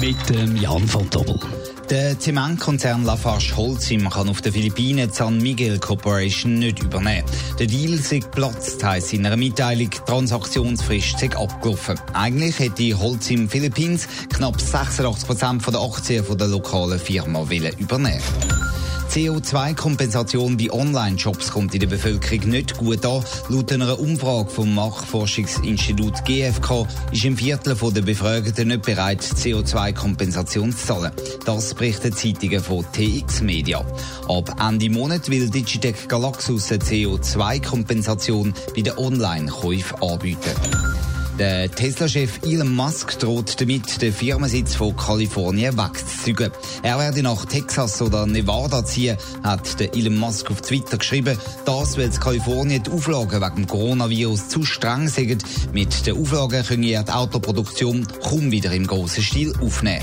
Mit dem Jan von Dobbel. Der Zementkonzern Lafarge Holcim kann auf den Philippinen die San Miguel Corporation nicht übernehmen. Der Deal sei geplatzt, heisst in einer Mitteilung, Transaktionsfrist sei abgelaufen. Eigentlich hätte Holcim Philippines knapp 86 Prozent der Aktien der lokalen Firma übernehmen CO2-Kompensation bei Online-Shops kommt in der Bevölkerung nicht gut an. Laut einer Umfrage vom Marktforschungsinstitut GfK ist ein Viertel der Befragten nicht bereit, CO2-Kompensation zu zahlen. Das berichten Zeitungen von TX Media. Ab Ende Monat will Digitec Galaxus eine CO2-Kompensation bei den Online-Käufen anbieten. Der Tesla-Chef Elon Musk droht damit, den Firmensitz von Kalifornien wegzuzügen. Er werde nach Texas oder Nevada ziehen, hat Elon Musk auf Twitter geschrieben. Das, weil Kalifornien die Auflagen wegen dem Coronavirus zu streng sind. Mit den Auflagen können die Autoproduktion kaum wieder im grossen Stil aufnehmen.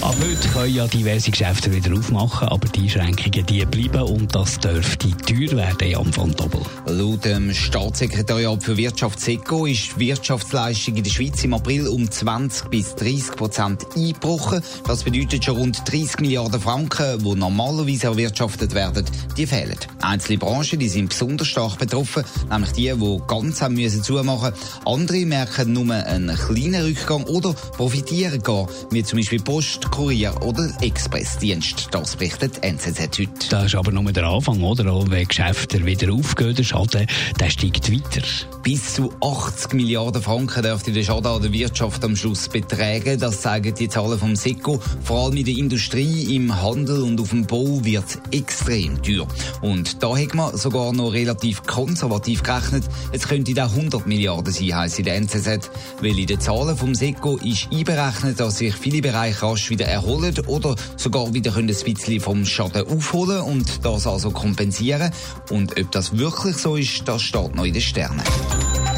Ab heute können ja diverse Geschäfte wieder aufmachen, aber die Einschränkungen die bleiben und das dürfte teuer werden, Jan von Doppel. Laut dem Staatssekretariat für Wirtschaft SECO ist die Wirtschaftsleistung in der Schweiz im April um 20 bis 30 Prozent eingebrochen. Das bedeutet schon rund 30 Milliarden Franken, die normalerweise erwirtschaftet werden, die fehlen. Einzelne Branchen die sind besonders stark betroffen, nämlich die, die ganz haben müssen zumachen. Andere merken nur einen kleinen Rückgang oder profitieren gar, wie zum Beispiel Post, Kurier- oder Expressdienst. Das berichtet NZZ heute. Das ist aber nur der Anfang, oder? Auch wenn Geschäfte wieder aufgehen, der Schaden der steigt weiter. Bis zu 80 Milliarden Franken dürfte der Schaden an der Wirtschaft am Schluss betragen. Das zeigen die Zahlen vom SECO. Vor allem in der Industrie, im Handel und auf dem Bau wird es extrem teuer. Und da hat man sogar noch relativ konservativ gerechnet. Es könnte da 100 Milliarden sein, heisst in der NZZ. Weil in den Zahlen vom SECO ist einberechnet, dass sich viele Bereiche rasch wieder erholen oder sogar wieder ein bisschen vom Schaden aufholen und das also kompensieren. Und ob das wirklich so ist, das steht noch in den Sternen.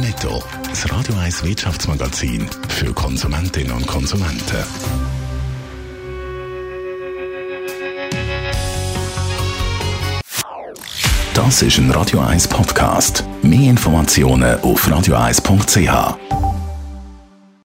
Netto, das Radio 1 Wirtschaftsmagazin für Konsumentinnen und Konsumenten. Das ist ein Radio 1 Podcast. Mehr Informationen auf radio1.ch.